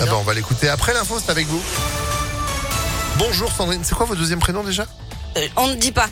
Ah bah, on va l'écouter après l'info, c'est avec vous. Bonjour Sandrine, c'est quoi votre deuxième prénom déjà? Euh, on ne dit pas.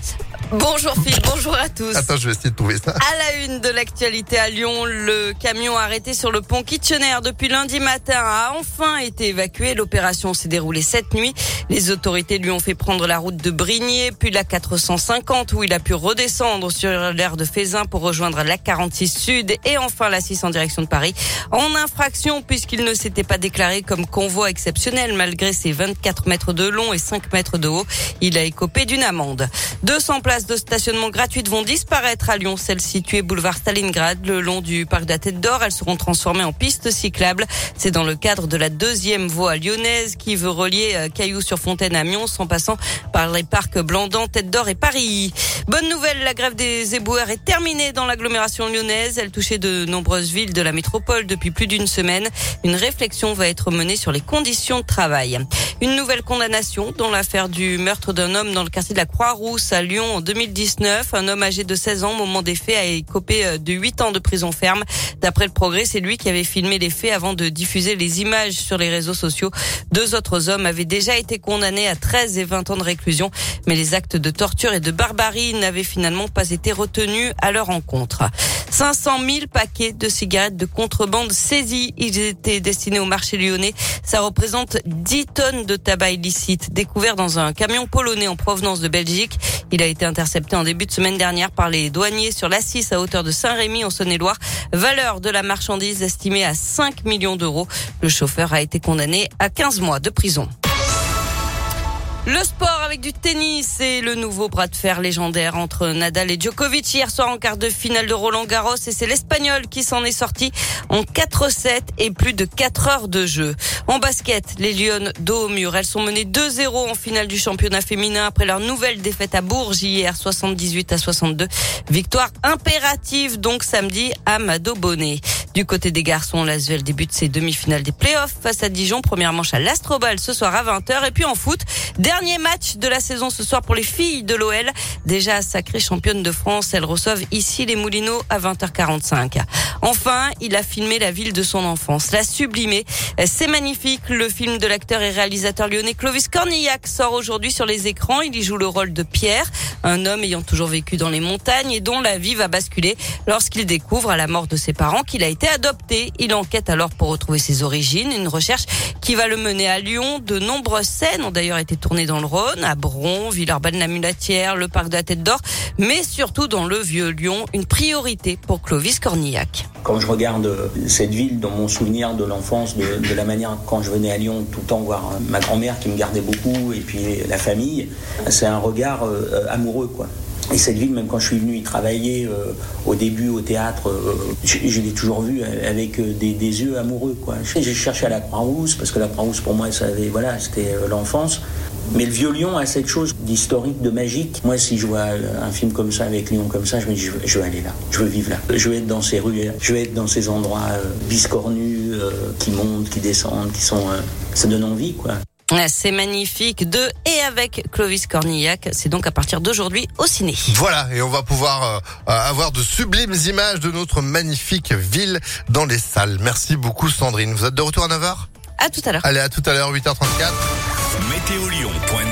Bonjour Philippe, bonjour à tous. Attends, je vais essayer de trouver ça. À la une de l'actualité à Lyon, le camion arrêté sur le pont Kitchener depuis lundi matin a enfin été évacué. L'opération s'est déroulée cette nuit. Les autorités lui ont fait prendre la route de Brigné, puis la 450 où il a pu redescendre sur l'aire de Fézin pour rejoindre la 46 Sud et enfin la 6 en direction de Paris. En infraction puisqu'il ne s'était pas déclaré comme convoi exceptionnel malgré ses 24 mètres de long et 5 mètres de haut. Il a écopé d'une amende. 200 places de stationnement gratuites vont disparaître à Lyon, celles situées boulevard Stalingrad, le long du parc de la Tête d'Or. Elles seront transformées en pistes cyclables. C'est dans le cadre de la deuxième voie lyonnaise qui veut relier euh, Cailloux-sur-Fontaine à Mions en passant par les parcs Blandan, Tête d'Or et Paris. Bonne nouvelle, la grève des éboueurs est terminée dans l'agglomération lyonnaise. Elle touchait de nombreuses villes de la métropole depuis plus d'une semaine. Une réflexion va être menée sur les conditions de travail. Une nouvelle condamnation dans l'affaire du meurtre d'un homme dans le quartier de la Croix-Rousse à Lyon en 2019. Un homme âgé de 16 ans au moment des faits a écopé euh, de 8 ans de prison ferme. D'après le progrès, c'est lui qui avait filmé les faits avant de diffuser les images sur les réseaux sociaux. Deux autres hommes avaient déjà été condamnés à 13 et 20 ans de réclusion, mais les actes de torture et de barbarie n'avaient finalement pas été retenus à leur encontre. 500 000 paquets de cigarettes de contrebande saisis. Ils étaient destinés au marché lyonnais. Ça représente 10 tonnes de tabac illicite découvert dans un camion polonais en provenance de Belgique. Il a été intercepté en début de semaine dernière par les douaniers sur l'A6 à hauteur de Saint-Rémy en Saône-et-Loire. Valeur de la marchandise estimée à 5 millions d'euros. Le chauffeur a été condamné à 15 mois de prison. Le sport avec du tennis et le nouveau bras de fer légendaire entre Nadal et Djokovic hier soir en quart de finale de Roland Garros et c'est l'Espagnol qui s'en est sorti en 4-7 et plus de 4 heures de jeu. En basket, les Lyonnes dos au mur. Elles sont menées 2-0 en finale du championnat féminin après leur nouvelle défaite à Bourges hier 78 à 62. Victoire impérative donc samedi à Mado Bonnet. Du côté des garçons, l'Asvel débute ses demi-finales des playoffs face à Dijon. Première manche à l'Astrobal ce soir à 20h. Et puis en foot, dernier match de la saison ce soir pour les filles de l'OL. Déjà sacrée championne de France, elles reçoivent ici les Moulineaux à 20h45. Enfin, il a filmé la ville de son enfance, l'a sublimé. C'est magnifique. Le film de l'acteur et réalisateur lyonnais Clovis Cornillac sort aujourd'hui sur les écrans. Il y joue le rôle de Pierre, un homme ayant toujours vécu dans les montagnes et dont la vie va basculer lorsqu'il découvre à la mort de ses parents qu'il a été adopté. Il enquête alors pour retrouver ses origines, une recherche qui va le mener à Lyon. De nombreuses scènes ont d'ailleurs été tournées dans le Rhône, à Bron, Villeurbanne-la-Mulatière, le parc de la Tête d'Or, mais surtout dans le Vieux Lyon, une priorité pour Clovis Cornillac. Quand je regarde euh, cette ville dans mon souvenir de l'enfance, de, la manière quand je venais à Lyon tout le temps voir euh, ma grand-mère qui me gardait beaucoup et puis la famille, c'est un regard euh, amoureux quoi. Et cette ville, même quand je suis venu y travailler euh, au début au théâtre, euh, je, je l'ai toujours vue avec euh, des, des yeux amoureux. J'ai cherché à la Croix-Rousse, parce que la Croix-Rousse pour moi, ça avait, voilà, c'était euh, l'enfance. Mais le vieux Lyon a cette chose d'historique, de magique. Moi, si je vois euh, un film comme ça, avec Lyon comme ça, je me dis, je veux, je aller là, je veux vivre là. Je veux être dans ces rues, je veux être dans ces endroits euh, biscornus, euh, qui montent, qui descendent, qui sont... euh, ça donne envie, quoi. C'est magnifique de et avec Clovis Cornillac. C'est donc à partir d'aujourd'hui au ciné. Voilà, et on va pouvoir euh, avoir de sublimes images de notre magnifique ville dans les salles. Merci beaucoup Sandrine. Vous êtes de retour à 9h À tout à l'heure. Allez, à tout à l'heure, 8h34. Météo Lyon.